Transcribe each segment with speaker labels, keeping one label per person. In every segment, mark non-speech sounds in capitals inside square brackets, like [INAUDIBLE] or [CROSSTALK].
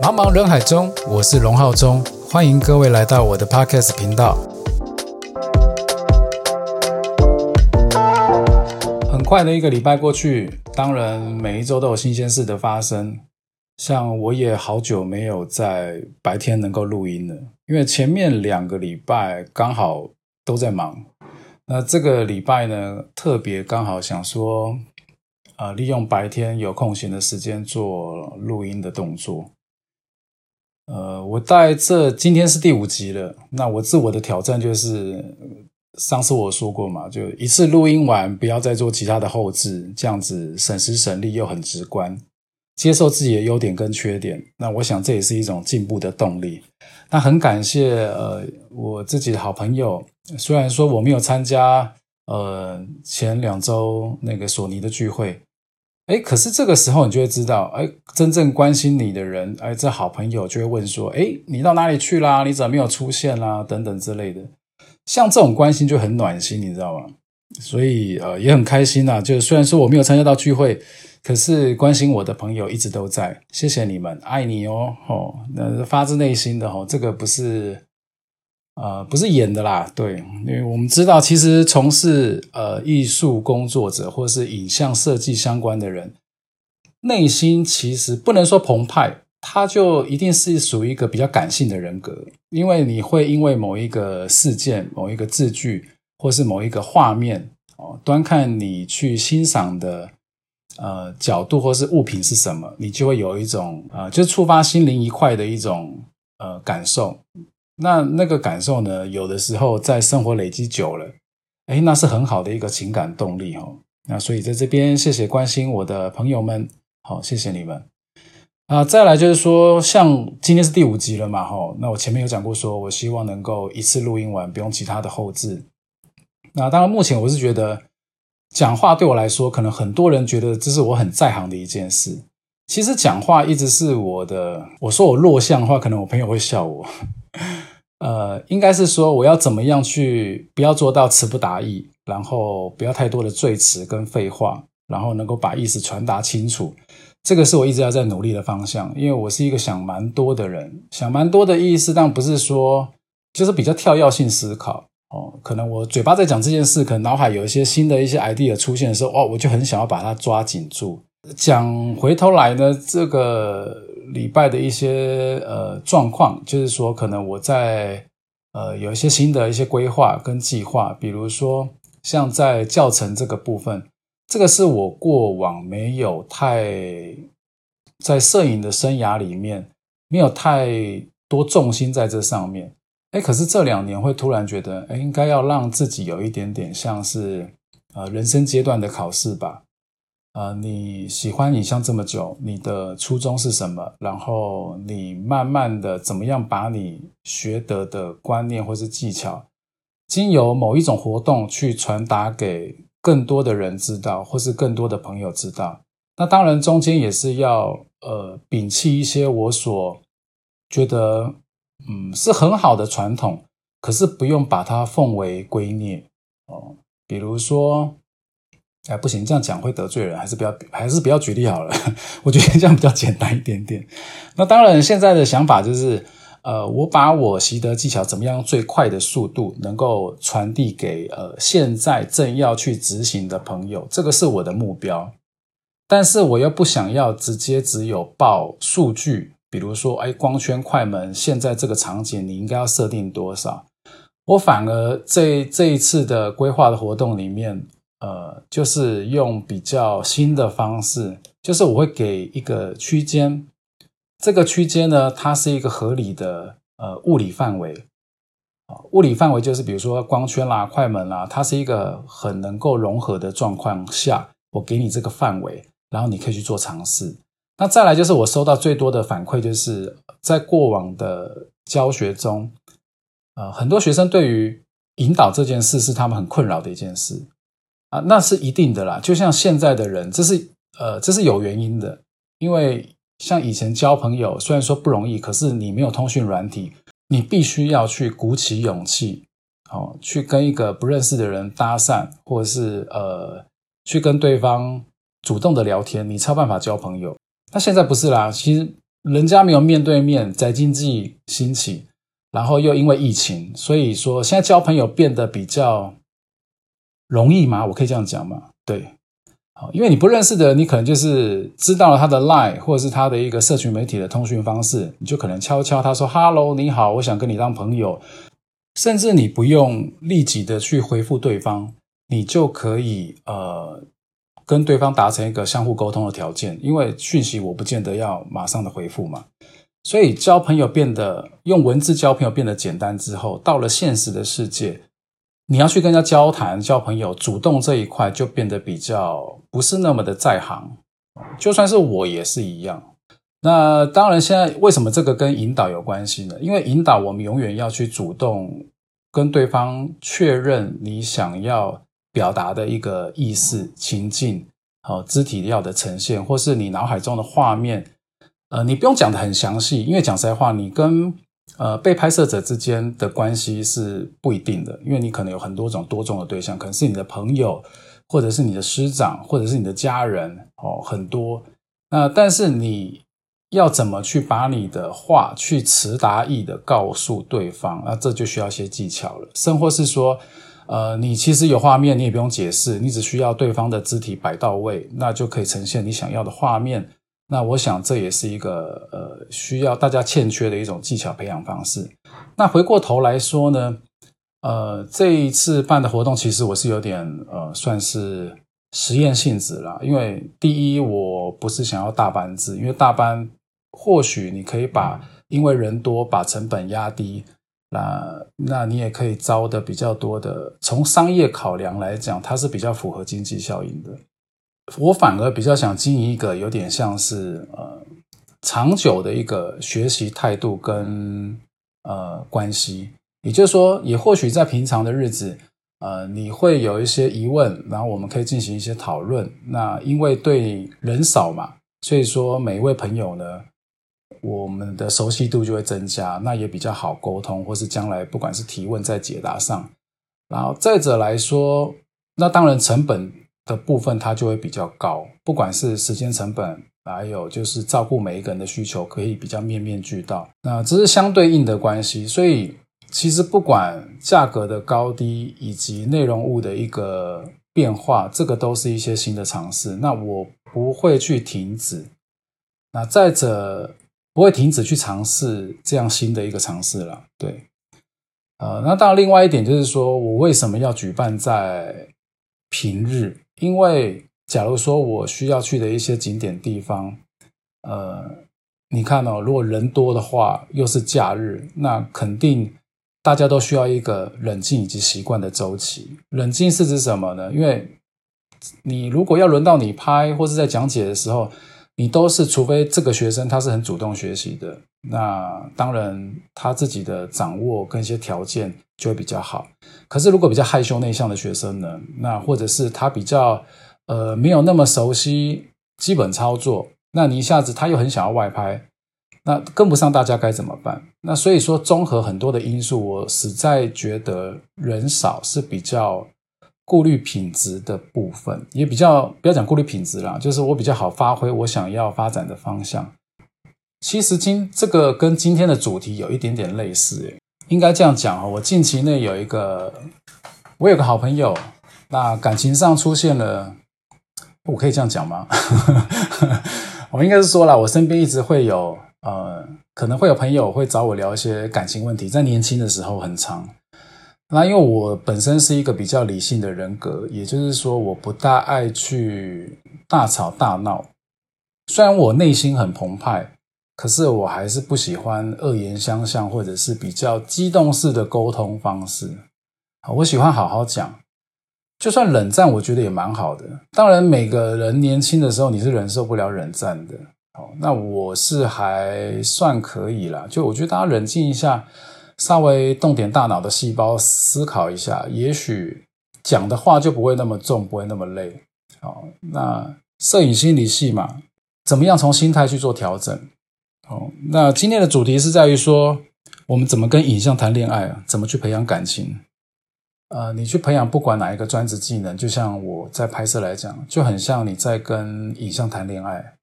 Speaker 1: 茫茫人海中，我是龙浩中，欢迎各位来到我的 Podcast 频道。很快的一个礼拜过去，当然每一周都有新鲜事的发生。像我也好久没有在白天能够录音了，因为前面两个礼拜刚好都在忙。那这个礼拜呢，特别刚好想说，呃，利用白天有空闲的时间做录音的动作。呃，我在这今天是第五集了。那我自我的挑战就是，上次我说过嘛，就一次录音完，不要再做其他的后置，这样子省时省力又很直观。接受自己的优点跟缺点，那我想这也是一种进步的动力。那很感谢呃我自己的好朋友，虽然说我没有参加呃前两周那个索尼的聚会。哎，可是这个时候你就会知道，哎，真正关心你的人，哎，这好朋友就会问说，哎，你到哪里去啦？你怎么没有出现啦？等等之类的，像这种关心就很暖心，你知道吗？所以呃，也很开心呐。就虽然说我没有参加到聚会，可是关心我的朋友一直都在，谢谢你们，爱你哦，哦，那发自内心的哦，这个不是。呃，不是演的啦，对，因为我们知道，其实从事呃艺术工作者或是影像设计相关的人，内心其实不能说澎湃，他就一定是属于一个比较感性的人格，因为你会因为某一个事件、某一个字句，或是某一个画面哦，端看你去欣赏的呃角度或是物品是什么，你就会有一种呃，就触发心灵一块的一种呃感受。那那个感受呢？有的时候在生活累积久了，哎，那是很好的一个情感动力哦。那所以在这边，谢谢关心我的朋友们，好，谢谢你们啊。再来就是说，像今天是第五集了嘛，哈。那我前面有讲过，说我希望能够一次录音完，不用其他的后置。那当然，目前我是觉得讲话对我来说，可能很多人觉得这是我很在行的一件事。其实讲话一直是我的，我说我弱项的话，可能我朋友会笑我。[LAUGHS] 呃，应该是说我要怎么样去不要做到词不达意，然后不要太多的赘词跟废话，然后能够把意思传达清楚。这个是我一直要在努力的方向，因为我是一个想蛮多的人，想蛮多的意思，但不是说就是比较跳跃性思考哦。可能我嘴巴在讲这件事，可能脑海有一些新的一些 idea 出现的时候，哦，我就很想要把它抓紧住。讲回头来呢，这个。礼拜的一些呃状况，就是说，可能我在呃有一些新的一些规划跟计划，比如说像在教程这个部分，这个是我过往没有太在摄影的生涯里面没有太多重心在这上面。哎，可是这两年会突然觉得，哎，应该要让自己有一点点像是呃人生阶段的考试吧。呃，你喜欢影像这么久，你的初衷是什么？然后你慢慢的怎么样把你学得的观念或是技巧，经由某一种活动去传达给更多的人知道，或是更多的朋友知道。那当然中间也是要呃摒弃一些我所觉得嗯是很好的传统，可是不用把它奉为圭臬哦，比如说。哎，不行，这样讲会得罪人，还是不要，还是不要举例好了。[LAUGHS] 我觉得这样比较简单一点点。那当然，现在的想法就是，呃，我把我习得技巧怎么样最快的速度能够传递给呃现在正要去执行的朋友，这个是我的目标。但是我又不想要直接只有报数据，比如说，哎，光圈、快门，现在这个场景你应该要设定多少？我反而这这一次的规划的活动里面。呃，就是用比较新的方式，就是我会给一个区间，这个区间呢，它是一个合理的呃物理范围啊，物理范围就是比如说光圈啦、快门啦，它是一个很能够融合的状况下，我给你这个范围，然后你可以去做尝试。那再来就是我收到最多的反馈，就是在过往的教学中，呃，很多学生对于引导这件事是他们很困扰的一件事。啊，那是一定的啦。就像现在的人，这是呃，这是有原因的。因为像以前交朋友，虽然说不容易，可是你没有通讯软体，你必须要去鼓起勇气，哦，去跟一个不认识的人搭讪，或者是呃，去跟对方主动的聊天，你才有办法交朋友。那现在不是啦，其实人家没有面对面，在经济兴起，然后又因为疫情，所以说现在交朋友变得比较容易吗？我可以这样讲吗？对。好，因为你不认识的，你可能就是知道了他的 line 或者是他的一个社群媒体的通讯方式，你就可能悄悄他说 “hello，你好，我想跟你当朋友”，甚至你不用立即的去回复对方，你就可以呃跟对方达成一个相互沟通的条件，因为讯息我不见得要马上的回复嘛，所以交朋友变得用文字交朋友变得简单之后，到了现实的世界。你要去跟人家交谈、交朋友，主动这一块就变得比较不是那么的在行。就算是我也是一样。那当然，现在为什么这个跟引导有关系呢？因为引导我们永远要去主动跟对方确认你想要表达的一个意思、情境、好肢体要的呈现，或是你脑海中的画面。呃，你不用讲的很详细，因为讲实在话，你跟呃，被拍摄者之间的关系是不一定的，因为你可能有很多种多种的对象，可能是你的朋友，或者是你的师长，或者是你的家人哦，很多。那但是你要怎么去把你的话去词达意的告诉对方？那这就需要一些技巧了。甚或是说，呃，你其实有画面，你也不用解释，你只需要对方的肢体摆到位，那就可以呈现你想要的画面。那我想这也是一个呃需要大家欠缺的一种技巧培养方式。那回过头来说呢，呃，这一次办的活动其实我是有点呃算是实验性质啦，因为第一我不是想要大班制，因为大班或许你可以把因为人多把成本压低，那那你也可以招的比较多的，从商业考量来讲，它是比较符合经济效应的。我反而比较想经营一个有点像是呃长久的一个学习态度跟呃关系，也就是说，也或许在平常的日子，呃，你会有一些疑问，然后我们可以进行一些讨论。那因为对人少嘛，所以说每一位朋友呢，我们的熟悉度就会增加，那也比较好沟通，或是将来不管是提问在解答上，然后再者来说，那当然成本。的部分它就会比较高，不管是时间成本，还有就是照顾每一个人的需求，可以比较面面俱到。那这是相对应的关系，所以其实不管价格的高低以及内容物的一个变化，这个都是一些新的尝试。那我不会去停止，那再者不会停止去尝试这样新的一个尝试了。对，呃，那当然另外一点就是说我为什么要举办在平日？因为，假如说我需要去的一些景点地方，呃，你看哦，如果人多的话，又是假日，那肯定大家都需要一个冷静以及习惯的周期。冷静是指什么呢？因为你如果要轮到你拍或是在讲解的时候，你都是除非这个学生他是很主动学习的，那当然他自己的掌握跟一些条件。就会比较好。可是如果比较害羞内向的学生呢，那或者是他比较呃没有那么熟悉基本操作，那你一下子他又很想要外拍，那跟不上大家该怎么办？那所以说综合很多的因素，我实在觉得人少是比较顾虑品质的部分，也比较不要讲顾虑品质啦，就是我比较好发挥我想要发展的方向。其实今这个跟今天的主题有一点点类似诶。应该这样讲哦，我近期内有一个，我有个好朋友，那感情上出现了，我可以这样讲吗？[LAUGHS] 我应该是说了，我身边一直会有，呃，可能会有朋友会找我聊一些感情问题，在年轻的时候很长。那因为我本身是一个比较理性的人格，也就是说，我不大爱去大吵大闹，虽然我内心很澎湃。可是我还是不喜欢恶言相向，或者是比较激动式的沟通方式。我喜欢好好讲，就算冷战，我觉得也蛮好的。当然，每个人年轻的时候你是忍受不了冷战的。哦，那我是还算可以啦。就我觉得大家冷静一下，稍微动点大脑的细胞思考一下，也许讲的话就不会那么重，不会那么累。好，那摄影心理系嘛，怎么样从心态去做调整？好，那今天的主题是在于说，我们怎么跟影像谈恋爱啊？怎么去培养感情？呃，你去培养不管哪一个专职技能，就像我在拍摄来讲，就很像你在跟影像谈恋爱。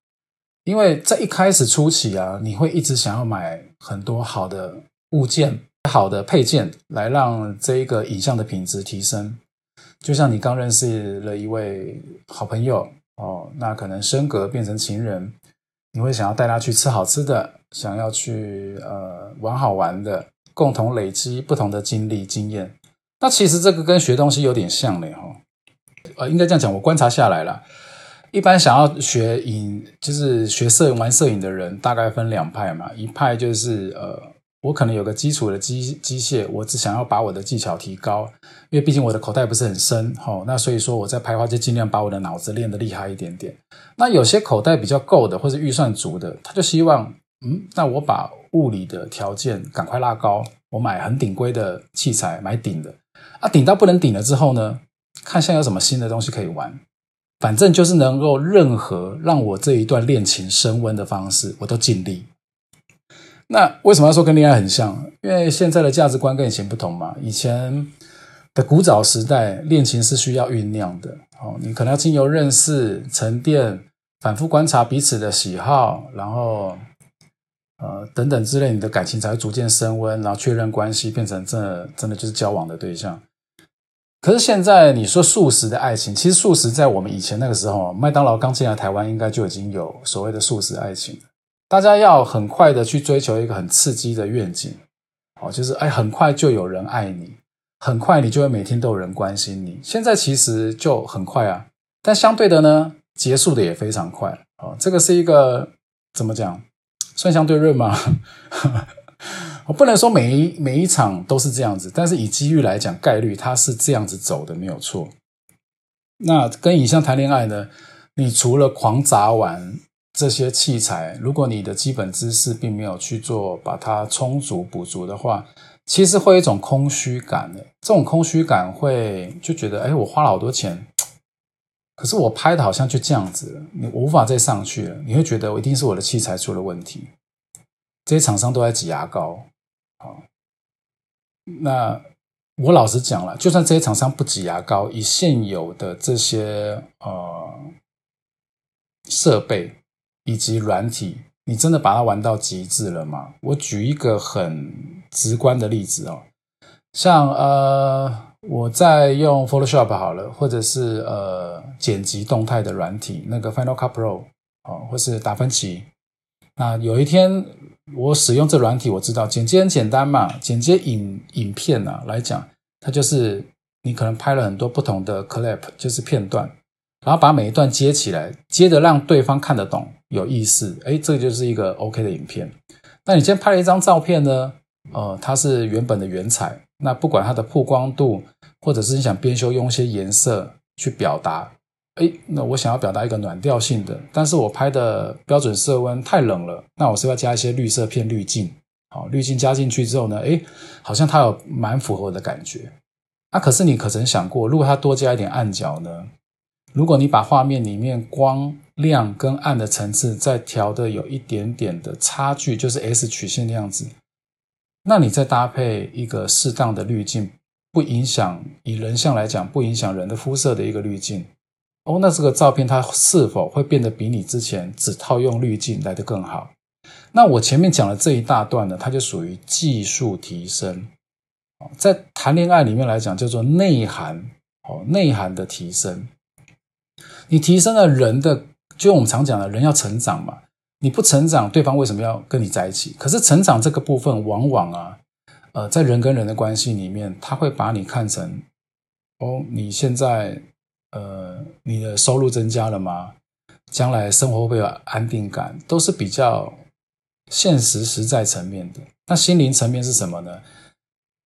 Speaker 1: 因为在一开始初期啊，你会一直想要买很多好的物件、好的配件，来让这一个影像的品质提升。就像你刚认识了一位好朋友哦，那可能升格变成情人，你会想要带他去吃好吃的，想要去呃玩好玩的，共同累积不同的经历经验。那其实这个跟学东西有点像嘞哈，呃，应该这样讲，我观察下来了。一般想要学影，就是学摄影、玩摄影的人，大概分两派嘛。一派就是呃，我可能有个基础的机机械，我只想要把我的技巧提高，因为毕竟我的口袋不是很深，哈。那所以说我在拍花就尽量把我的脑子练得厉害一点点。那有些口袋比较够的，或者预算足的，他就希望，嗯，那我把物理的条件赶快拉高，我买很顶规的器材，买顶的，啊，顶到不能顶了之后呢，看现在有什么新的东西可以玩。反正就是能够任何让我这一段恋情升温的方式，我都尽力。那为什么要说跟恋爱很像？因为现在的价值观跟以前不同嘛。以前的古早时代，恋情是需要酝酿的。哦，你可能要经由认识、沉淀、反复观察彼此的喜好，然后呃等等之类，你的感情才会逐渐升温，然后确认关系，变成真真的就是交往的对象。可是现在你说素食的爱情，其实素食在我们以前那个时候，麦当劳刚进来台湾，应该就已经有所谓的素食爱情。大家要很快的去追求一个很刺激的愿景，哦，就是哎，很快就有人爱你，很快你就会每天都有人关心你。现在其实就很快啊，但相对的呢，结束的也非常快。哦，这个是一个怎么讲，算相对论吗？我 [LAUGHS] 不能说每一每一场都是这样子，但是以机遇来讲，概率它是这样子走的，没有错。那跟影像谈恋爱呢？你除了狂砸完这些器材，如果你的基本知识并没有去做把它充足补足的话，其实会有一种空虚感的。这种空虚感会就觉得，哎，我花了好多钱，可是我拍的好像就这样子，你无法再上去了。你会觉得，我一定是我的器材出了问题。这些厂商都在挤牙膏。好，那我老实讲了，就算这些厂商不挤牙膏，以现有的这些呃设备以及软体，你真的把它玩到极致了吗？我举一个很直观的例子哦，像呃我在用 Photoshop 好了，或者是呃剪辑动态的软体，那个 Final Cut Pro 哦，或是达芬奇，那有一天。我使用这软体，我知道剪接很简单嘛。剪接影影片呢来讲，它就是你可能拍了很多不同的 clip，就是片段，然后把每一段接起来，接着让对方看得懂，有意思。哎，这就是一个 OK 的影片。那你今天拍了一张照片呢？呃，它是原本的原彩，那不管它的曝光度，或者是你想编修用一些颜色去表达。哎，那我想要表达一个暖调性的，但是我拍的标准色温太冷了，那我是要加一些绿色片滤镜。好，滤镜加进去之后呢，哎，好像它有蛮符合我的感觉。那可是你可曾想过，如果它多加一点暗角呢？如果你把画面里面光亮跟暗的层次再调的有一点点的差距，就是 S 曲线的样子，那你再搭配一个适当的滤镜，不影响以人像来讲，不影响人的肤色的一个滤镜。哦，那这个照片它是否会变得比你之前只套用滤镜来的更好？那我前面讲的这一大段呢，它就属于技术提升。在谈恋爱里面来讲，叫做内涵。哦，内涵的提升，你提升了人的，就我们常讲的人要成长嘛。你不成长，对方为什么要跟你在一起？可是成长这个部分，往往啊，呃，在人跟人的关系里面，他会把你看成，哦，你现在。呃，你的收入增加了吗？将来生活会不会有安定感？都是比较现实实在层面的。那心灵层面是什么呢？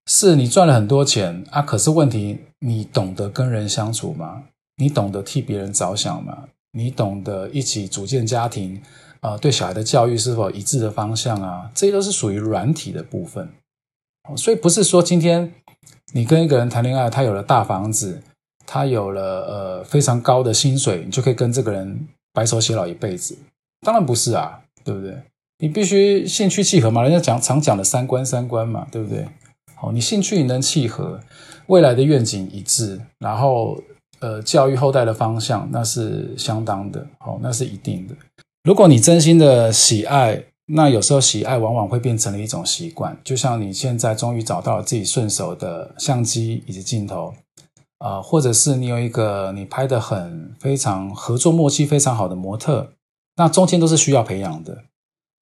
Speaker 1: 是你赚了很多钱啊，可是问题，你懂得跟人相处吗？你懂得替别人着想吗？你懂得一起组建家庭啊？对小孩的教育是否一致的方向啊？这些都是属于软体的部分。所以不是说今天你跟一个人谈恋爱，他有了大房子。他有了呃非常高的薪水，你就可以跟这个人白手偕老一辈子？当然不是啊，对不对？你必须兴趣契合嘛，人家讲常讲的三观三观嘛，对不对？好，你兴趣你能契合，未来的愿景一致，然后呃，教育后代的方向那是相当的，哦，那是一定的。如果你真心的喜爱，那有时候喜爱往往会变成了一种习惯。就像你现在终于找到了自己顺手的相机以及镜头，啊，或者是你有一个你拍的很非常合作默契非常好的模特，那中间都是需要培养的。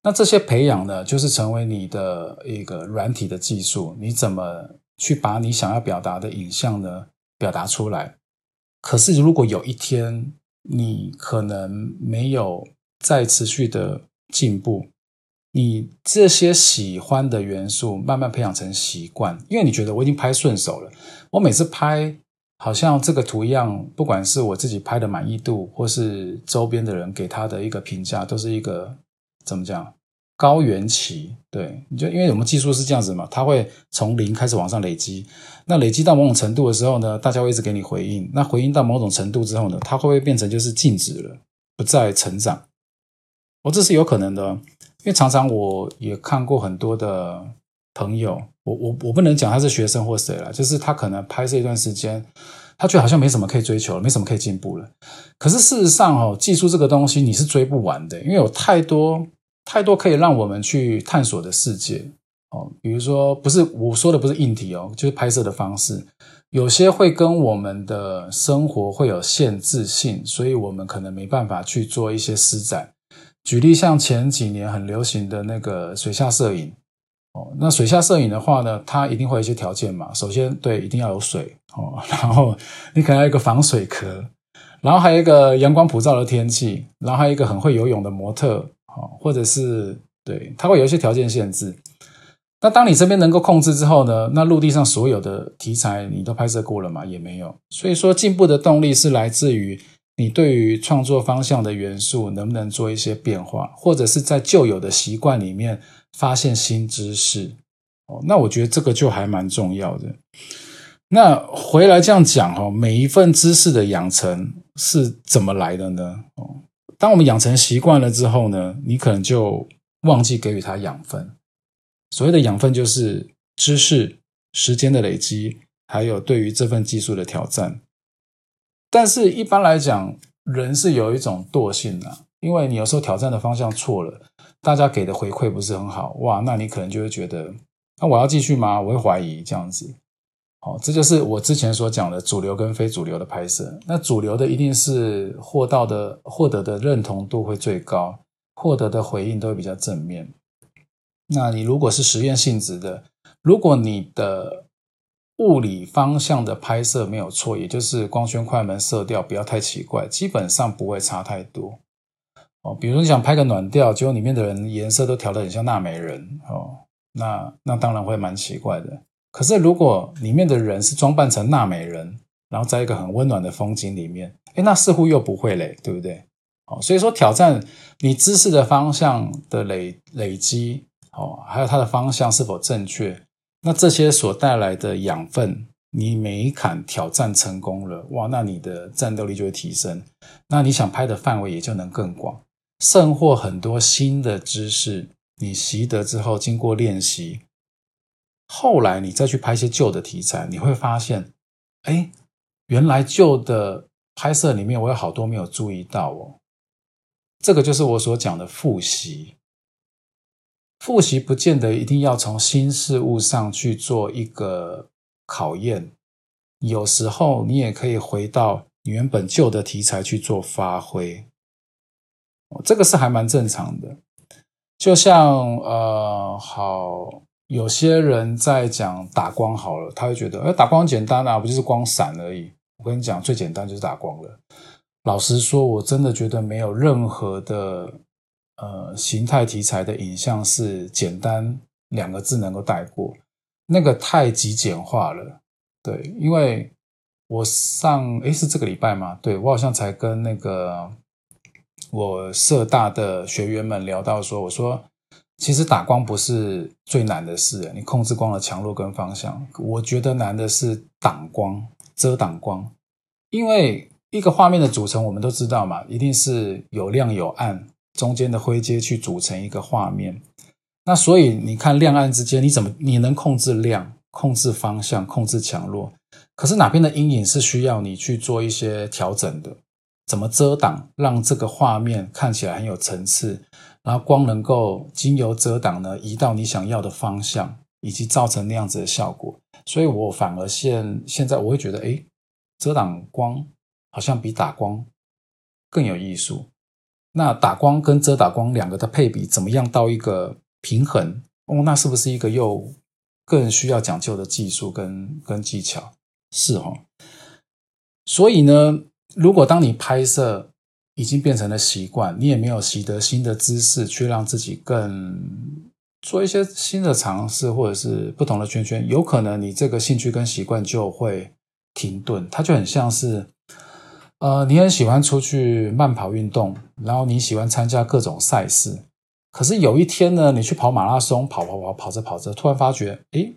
Speaker 1: 那这些培养呢，就是成为你的一个软体的技术，你怎么去把你想要表达的影像呢表达出来？可是如果有一天你可能没有再持续的进步，你这些喜欢的元素慢慢培养成习惯，因为你觉得我已经拍顺手了，我每次拍好像这个图样，不管是我自己拍的满意度，或是周边的人给他的一个评价，都是一个。怎么讲？高原期，对，你就因为我们技术是这样子嘛，它会从零开始往上累积。那累积到某种程度的时候呢，大家会一直给你回应。那回应到某种程度之后呢，它会不会变成就是静止了，不再成长？哦，这是有可能的，因为常常我也看过很多的朋友，我我我不能讲他是学生或谁了，就是他可能拍摄一段时间。他觉得好像没什么可以追求了，没什么可以进步了。可是事实上，哦，技术这个东西你是追不完的，因为有太多太多可以让我们去探索的世界哦。比如说，不是我说的不是硬体哦，就是拍摄的方式，有些会跟我们的生活会有限制性，所以我们可能没办法去做一些施展。举例像前几年很流行的那个水下摄影。哦，那水下摄影的话呢，它一定会有一些条件嘛。首先，对，一定要有水哦。[LAUGHS] 然后你可能要一个防水壳，然后还有一个阳光普照的天气，然后还有一个很会游泳的模特哦，或者是对，它会有一些条件限制。那当你这边能够控制之后呢，那陆地上所有的题材你都拍摄过了吗？也没有。所以说，进步的动力是来自于你对于创作方向的元素能不能做一些变化，或者是在旧有的习惯里面。发现新知识哦，那我觉得这个就还蛮重要的。那回来这样讲哦，每一份知识的养成是怎么来的呢？哦，当我们养成习惯了之后呢，你可能就忘记给予它养分。所谓的养分就是知识、时间的累积，还有对于这份技术的挑战。但是，一般来讲，人是有一种惰性的，因为你有时候挑战的方向错了。大家给的回馈不是很好哇，那你可能就会觉得，那我要继续吗？我会怀疑这样子。好，这就是我之前所讲的主流跟非主流的拍摄。那主流的一定是获到的、获得的认同度会最高，获得的回应都会比较正面。那你如果是实验性质的，如果你的物理方向的拍摄没有错，也就是光圈、快门、色调不要太奇怪，基本上不会差太多。哦，比如你想拍个暖调，结果里面的人颜色都调得很像娜美人哦，那那当然会蛮奇怪的。可是如果里面的人是装扮成娜美人，然后在一个很温暖的风景里面，哎，那似乎又不会嘞，对不对？哦，所以说挑战你知识的方向的累累积，哦，还有它的方向是否正确，那这些所带来的养分，你每一坎挑战成功了，哇，那你的战斗力就会提升，那你想拍的范围也就能更广。甚或很多新的知识，你习得之后，经过练习，后来你再去拍一些旧的题材，你会发现，哎，原来旧的拍摄里面我有好多没有注意到哦。这个就是我所讲的复习。复习不见得一定要从新事物上去做一个考验，有时候你也可以回到原本旧的题材去做发挥。这个是还蛮正常的，就像呃，好，有些人在讲打光好了，他会觉得，哎，打光简单啊，不就是光闪而已？我跟你讲，最简单就是打光了。老实说，我真的觉得没有任何的呃形态题材的影像是简单两个字能够带过，那个太极简化了。对，因为我上诶是这个礼拜吗？对我好像才跟那个。我社大的学员们聊到说：“我说，其实打光不是最难的事，你控制光的强弱跟方向。我觉得难的是挡光、遮挡光，因为一个画面的组成，我们都知道嘛，一定是有亮有暗，中间的灰阶去组成一个画面。那所以你看亮暗之间，你怎么你能控制亮、控制方向、控制强弱？可是哪边的阴影是需要你去做一些调整的？怎么遮挡，让这个画面看起来很有层次，然后光能够经由遮挡呢，移到你想要的方向，以及造成那样子的效果。所以我反而现现在我会觉得，哎，遮挡光好像比打光更有艺术。那打光跟遮挡光两个的配比怎么样到一个平衡？哦，那是不是一个又更需要讲究的技术跟跟技巧？是哦。所以呢？如果当你拍摄已经变成了习惯，你也没有习得新的姿势，去让自己更做一些新的尝试，或者是不同的圈圈，有可能你这个兴趣跟习惯就会停顿。它就很像是，呃，你很喜欢出去慢跑运动，然后你喜欢参加各种赛事，可是有一天呢，你去跑马拉松，跑跑跑，跑着跑着，突然发觉，哎，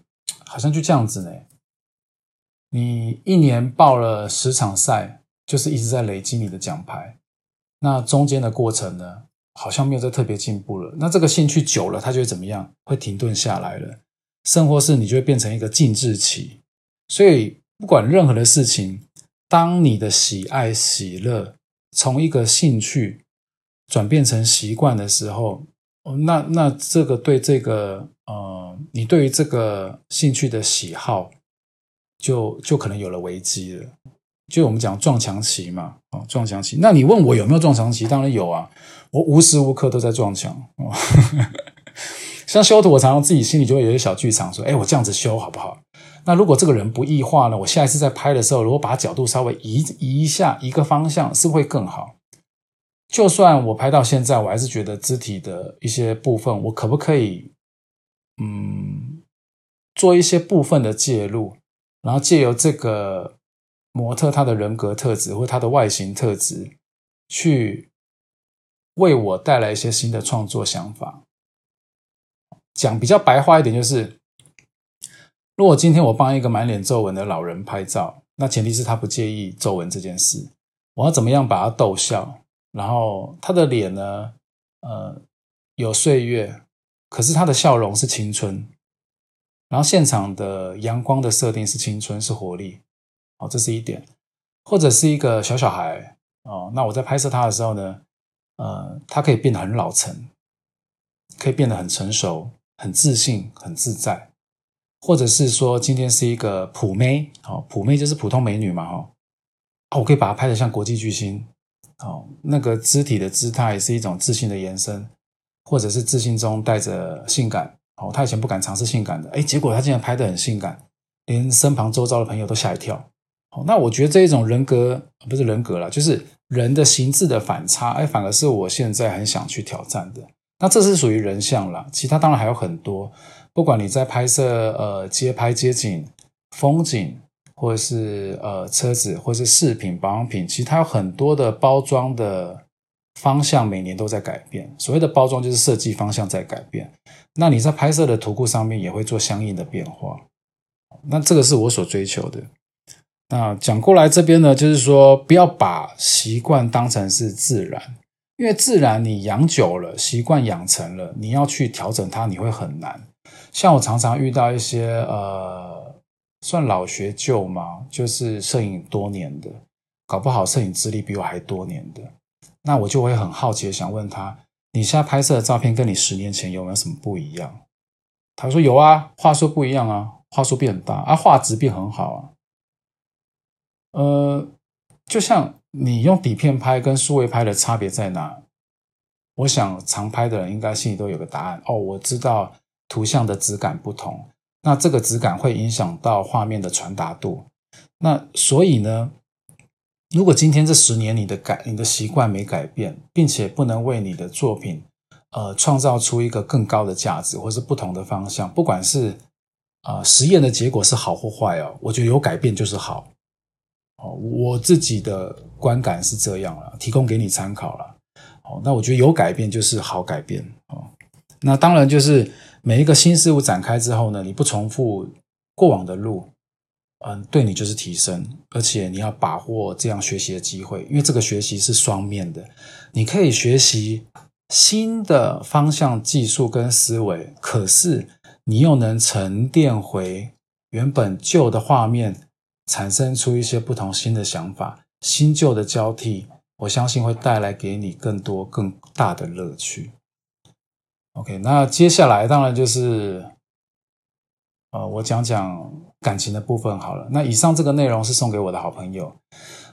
Speaker 1: 好像就这样子呢。你一年报了十场赛。就是一直在累积你的奖牌，那中间的过程呢，好像没有在特别进步了。那这个兴趣久了，它就会怎么样？会停顿下来了。甚或是你就会变成一个静置期。所以不管任何的事情，当你的喜爱、喜乐从一个兴趣转变成习惯的时候，那那这个对这个呃，你对于这个兴趣的喜好，就就可能有了危机了。就我们讲撞墙期嘛，哦，撞墙期。那你问我有没有撞墙期？当然有啊，我无时无刻都在撞墙。哦，[LAUGHS] 像修图，我常常自己心里就会有些小剧场，说：“哎，我这样子修好不好？”那如果这个人不异化呢？我下一次在拍的时候，如果把角度稍微移移一下一个方向，是会更好。就算我拍到现在，我还是觉得肢体的一些部分，我可不可以，嗯，做一些部分的介入，然后借由这个。模特他的人格特质或他的外形特质，去为我带来一些新的创作想法。讲比较白话一点，就是如果今天我帮一个满脸皱纹的老人拍照，那前提是他不介意皱纹这件事。我要怎么样把他逗笑？然后他的脸呢？呃，有岁月，可是他的笑容是青春。然后现场的阳光的设定是青春，是活力。哦，这是一点，或者是一个小小孩哦。那我在拍摄他的时候呢，呃，他可以变得很老成，可以变得很成熟、很自信、很自在，或者是说今天是一个普妹，哦，普妹就是普通美女嘛，哈，我可以把她拍得像国际巨星，哦，那个肢体的姿态是一种自信的延伸，或者是自信中带着性感，哦，她以前不敢尝试性感的，哎，结果她竟然拍得很性感，连身旁周遭的朋友都吓一跳。那我觉得这一种人格不是人格了，就是人的形制的反差，哎，反而是我现在很想去挑战的。那这是属于人像了，其他当然还有很多。不管你在拍摄呃街拍街景、风景，或者是呃车子，或是饰品、保养品，其实它有很多的包装的方向，每年都在改变。所谓的包装就是设计方向在改变。那你在拍摄的图库上面也会做相应的变化。那这个是我所追求的。那讲过来这边呢，就是说不要把习惯当成是自然，因为自然你养久了，习惯养成了，你要去调整它，你会很难。像我常常遇到一些呃，算老学旧嘛，就是摄影多年的，搞不好摄影资历比我还多年的，那我就会很好奇，想问他，你现在拍摄的照片跟你十年前有没有什么不一样？他说有啊，画术不一样啊，画术变大啊，画质变很好啊。呃，就像你用底片拍跟数位拍的差别在哪？我想常拍的人应该心里都有个答案。哦，我知道图像的质感不同，那这个质感会影响到画面的传达度。那所以呢，如果今天这十年你的改你的习惯没改变，并且不能为你的作品呃创造出一个更高的价值，或是不同的方向，不管是啊实验的结果是好或坏哦，我觉得有改变就是好。哦，我自己的观感是这样了，提供给你参考了。哦，那我觉得有改变就是好改变哦。那当然就是每一个新事物展开之后呢，你不重复过往的路，嗯，对你就是提升，而且你要把握这样学习的机会，因为这个学习是双面的，你可以学习新的方向、技术跟思维，可是你又能沉淀回原本旧的画面。产生出一些不同新的想法，新旧的交替，我相信会带来给你更多更大的乐趣。OK，那接下来当然就是，呃，我讲讲感情的部分好了。那以上这个内容是送给我的好朋友。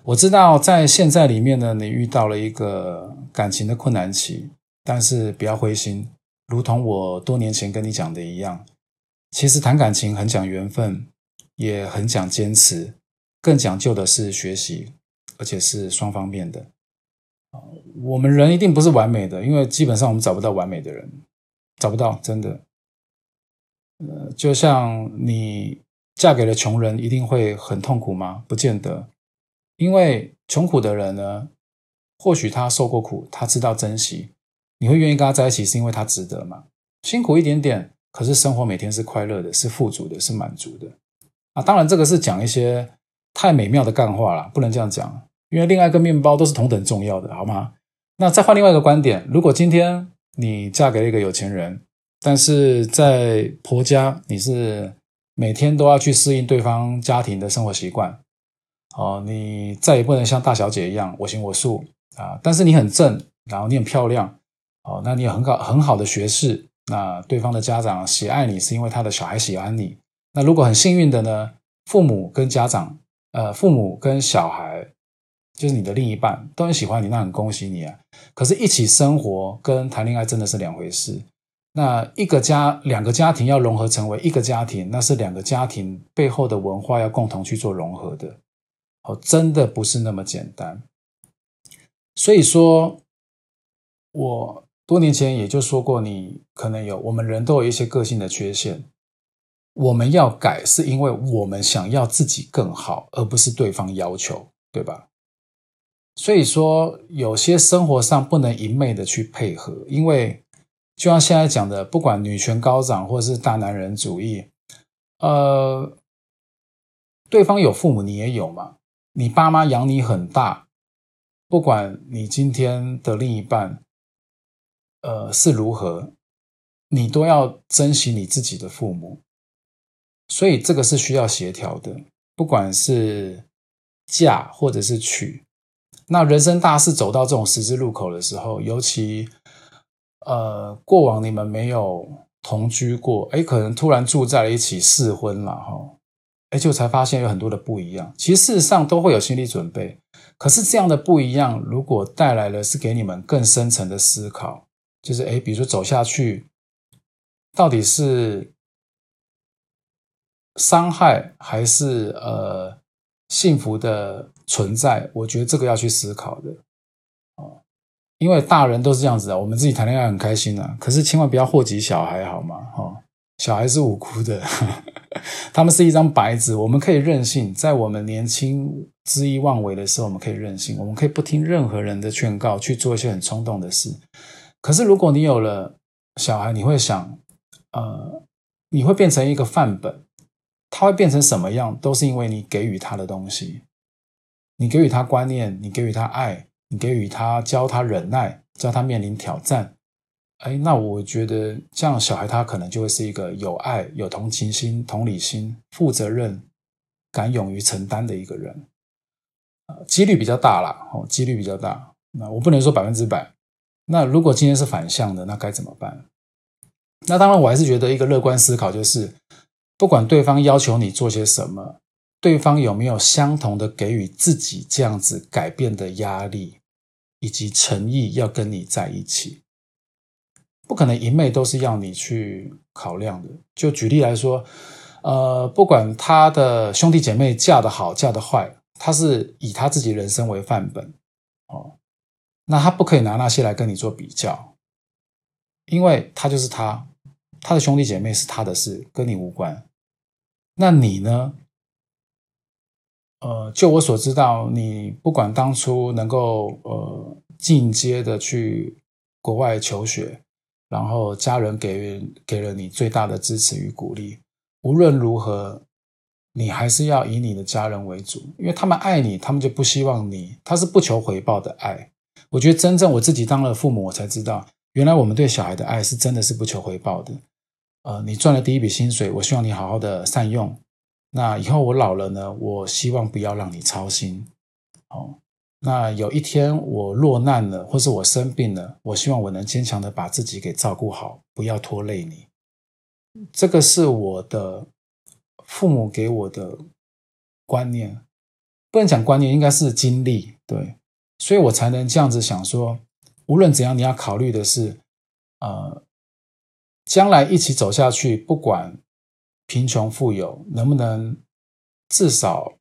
Speaker 1: 我知道在现在里面呢，你遇到了一个感情的困难期，但是不要灰心，如同我多年前跟你讲的一样，其实谈感情很讲缘分，也很讲坚持，更讲究的是学习，而且是双方面的。我们人一定不是完美的，因为基本上我们找不到完美的人，找不到，真的。呃，就像你嫁给了穷人，一定会很痛苦吗？不见得。因为穷苦的人呢，或许他受过苦，他知道珍惜，你会愿意跟他在一起，是因为他值得嘛？辛苦一点点，可是生活每天是快乐的，是富足的，是满足的啊！当然，这个是讲一些太美妙的干话了，不能这样讲，因为恋爱跟面包都是同等重要的，好吗？那再换另外一个观点，如果今天你嫁给了一个有钱人，但是在婆家你是每天都要去适应对方家庭的生活习惯。哦，你再也不能像大小姐一样我行我素啊！但是你很正，然后你很漂亮，哦，那你有很好很好的学识，那对方的家长喜爱你是因为他的小孩喜欢你。那如果很幸运的呢，父母跟家长，呃，父母跟小孩，就是你的另一半都很喜欢你，那很恭喜你啊！可是，一起生活跟谈恋爱真的是两回事。那一个家，两个家庭要融合成为一个家庭，那是两个家庭背后的文化要共同去做融合的。哦，真的不是那么简单。所以说，我多年前也就说过，你可能有，我们人都有一些个性的缺陷。我们要改，是因为我们想要自己更好，而不是对方要求，对吧？所以说，有些生活上不能一昧的去配合，因为就像现在讲的，不管女权高涨或是大男人主义，呃，对方有父母，你也有嘛。你爸妈养你很大，不管你今天的另一半，呃是如何，你都要珍惜你自己的父母。所以这个是需要协调的，不管是嫁或者是娶。那人生大事走到这种十字路口的时候，尤其呃过往你们没有同居过，哎，可能突然住在了一起试婚了哈。哎，就才发现有很多的不一样。其实事实上都会有心理准备，可是这样的不一样，如果带来了是给你们更深层的思考，就是哎，比如说走下去，到底是伤害还是呃幸福的存在？我觉得这个要去思考的哦，因为大人都是这样子的，我们自己谈恋爱很开心啊，可是千万不要祸及小孩，好吗？哈。小孩是无辜的，[LAUGHS] 他们是一张白纸。我们可以任性，在我们年轻、恣意妄为的时候，我们可以任性，我们可以不听任何人的劝告，去做一些很冲动的事。可是，如果你有了小孩，你会想，呃，你会变成一个范本，他会变成什么样，都是因为你给予他的东西，你给予他观念，你给予他爱，你给予他教他忍耐，教他面临挑战。哎，那我觉得这样小孩他可能就会是一个有爱、有同情心、同理心、负责任、敢勇于承担的一个人，呃，几率比较大啦，哦，几率比较大。那我不能说百分之百。那如果今天是反向的，那该怎么办？那当然，我还是觉得一个乐观思考就是，不管对方要求你做些什么，对方有没有相同的给予自己这样子改变的压力以及诚意，要跟你在一起。不可能一昧都是要你去考量的。就举例来说，呃，不管他的兄弟姐妹嫁得好嫁得坏，他是以他自己人生为范本哦，那他不可以拿那些来跟你做比较，因为他就是他，他的兄弟姐妹是他的事，跟你无关。那你呢？呃，就我所知道，你不管当初能够呃进阶的去国外求学。然后家人给予给了你最大的支持与鼓励，无论如何，你还是要以你的家人为主，因为他们爱你，他们就不希望你，他是不求回报的爱。我觉得真正我自己当了父母，我才知道，原来我们对小孩的爱是真的是不求回报的。呃，你赚了第一笔薪水，我希望你好好的善用，那以后我老了呢，我希望不要让你操心。哦，那有一天我落难了，或是我生病了，我希望我能坚强的把自己给照顾好，不要拖累你。这个是我的父母给我的观念，不能讲观念，应该是经历。对，所以我才能这样子想说，无论怎样，你要考虑的是，呃，将来一起走下去，不管。贫穷富有，能不能至少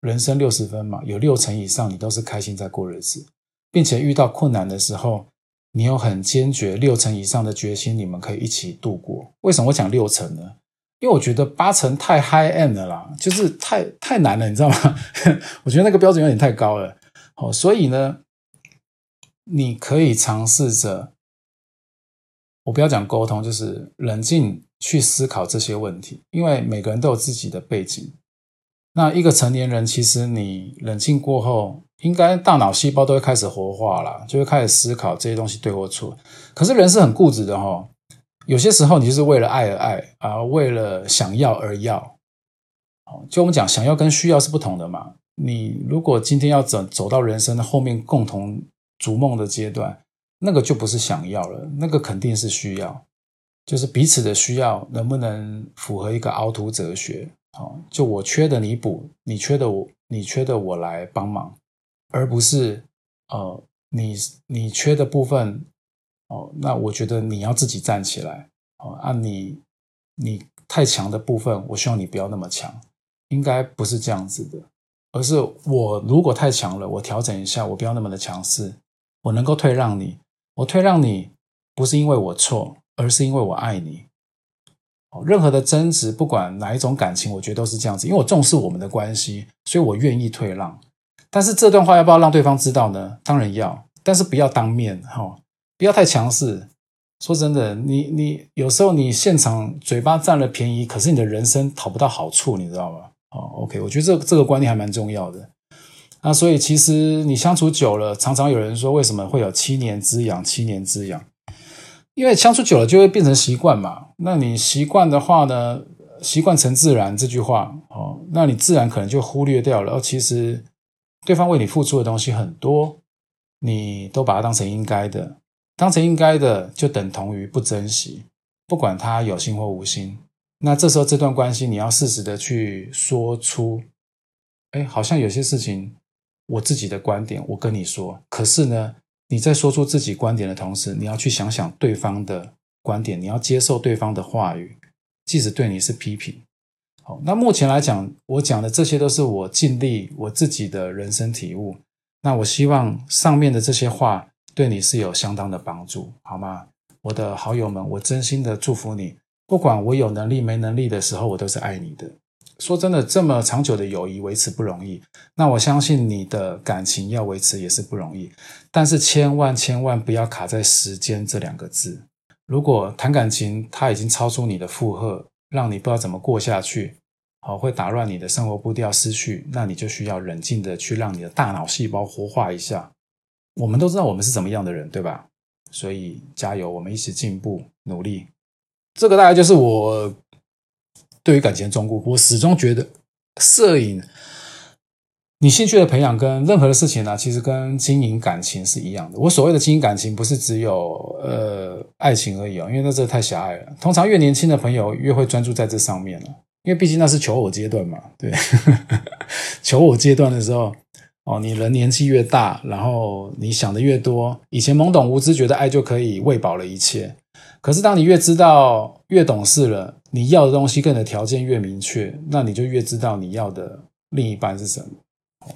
Speaker 1: 人生六十分嘛？有六成以上，你都是开心在过日子，并且遇到困难的时候，你有很坚决六成以上的决心，你们可以一起度过。为什么我讲六成呢？因为我觉得八成太 high end 了啦，就是太太难了，你知道吗？[LAUGHS] 我觉得那个标准有点太高了。哦，所以呢，你可以尝试着，我不要讲沟通，就是冷静。去思考这些问题，因为每个人都有自己的背景。那一个成年人，其实你冷静过后，应该大脑细胞都会开始活化了，就会开始思考这些东西对或错。可是人是很固执的哈，有些时候你就是为了爱而爱，而为了想要而要。就我们讲，想要跟需要是不同的嘛。你如果今天要走走到人生的后面共同逐梦的阶段，那个就不是想要了，那个肯定是需要。就是彼此的需要能不能符合一个凹凸哲学？哦，就我缺的你补，你缺的我，你缺的我来帮忙，而不是呃，你你缺的部分哦，那我觉得你要自己站起来哦，按你你太强的部分，我希望你不要那么强，应该不是这样子的，而是我如果太强了，我调整一下，我不要那么的强势，我能够退让你，我退让你不是因为我错。而是因为我爱你，任何的争执，不管哪一种感情，我觉得都是这样子。因为我重视我们的关系，所以我愿意退让。但是这段话要不要让对方知道呢？当然要，但是不要当面哈，不要太强势。说真的，你你有时候你现场嘴巴占了便宜，可是你的人生讨不到好处，你知道吗？哦，OK，我觉得这这个观念还蛮重要的。那所以其实你相处久了，常常有人说，为什么会有七年之痒？七年之痒。因为相处久了就会变成习惯嘛，那你习惯的话呢，习惯成自然这句话哦，那你自然可能就忽略掉了。哦，其实对方为你付出的东西很多，你都把它当成应该的，当成应该的就等同于不珍惜，不管他有心或无心。那这时候这段关系你要适时的去说出，哎，好像有些事情我自己的观点我跟你说，可是呢。你在说出自己观点的同时，你要去想想对方的观点，你要接受对方的话语，即使对你是批评。好，那目前来讲，我讲的这些都是我尽力我自己的人生体悟。那我希望上面的这些话对你是有相当的帮助，好吗？我的好友们，我真心的祝福你，不管我有能力没能力的时候，我都是爱你的。说真的，这么长久的友谊维持不容易。那我相信你的感情要维持也是不容易。但是千万千万不要卡在时间这两个字。如果谈感情它已经超出你的负荷，让你不知道怎么过下去，好会打乱你的生活步调，失去，那你就需要冷静的去让你的大脑细胞活化一下。我们都知道我们是怎么样的人，对吧？所以加油，我们一起进步努力。这个大概就是我。对于感情的忠顾，我始终觉得摄影，你兴趣的培养跟任何的事情呢，其实跟经营感情是一样的。我所谓的经营感情，不是只有呃爱情而已哦，因为那这太狭隘了。通常越年轻的朋友越会专注在这上面了，因为毕竟那是求偶阶段嘛。对，[LAUGHS] 求偶阶段的时候，哦，你人年纪越大，然后你想的越多，以前懵懂无知，觉得爱就可以喂饱了一切。可是，当你越知道、越懂事了，你要的东西、跟你的条件越明确，那你就越知道你要的另一半是什么。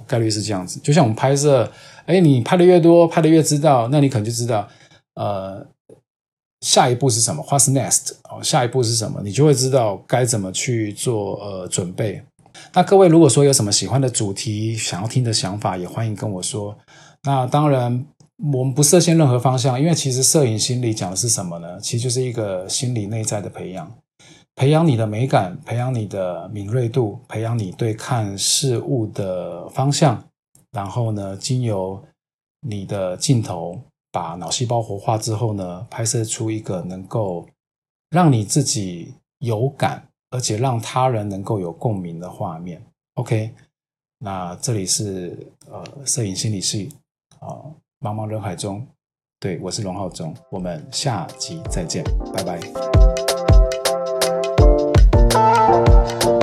Speaker 1: 概率是这样子。就像我们拍摄，哎，你拍的越多，拍的越知道，那你可能就知道，呃，下一步是什么？What's next？哦，下一步是什么？你就会知道该怎么去做呃准备。那各位如果说有什么喜欢的主题、想要听的想法，也欢迎跟我说。那当然。我们不设限任何方向，因为其实摄影心理讲的是什么呢？其实就是一个心理内在的培养，培养你的美感，培养你的敏锐度，培养你对看事物的方向，然后呢，经由你的镜头把脑细胞活化之后呢，拍摄出一个能够让你自己有感，而且让他人能够有共鸣的画面。OK，那这里是呃摄影心理系啊，茫茫人海中，对我是龙浩中，我们下集再见，拜拜。you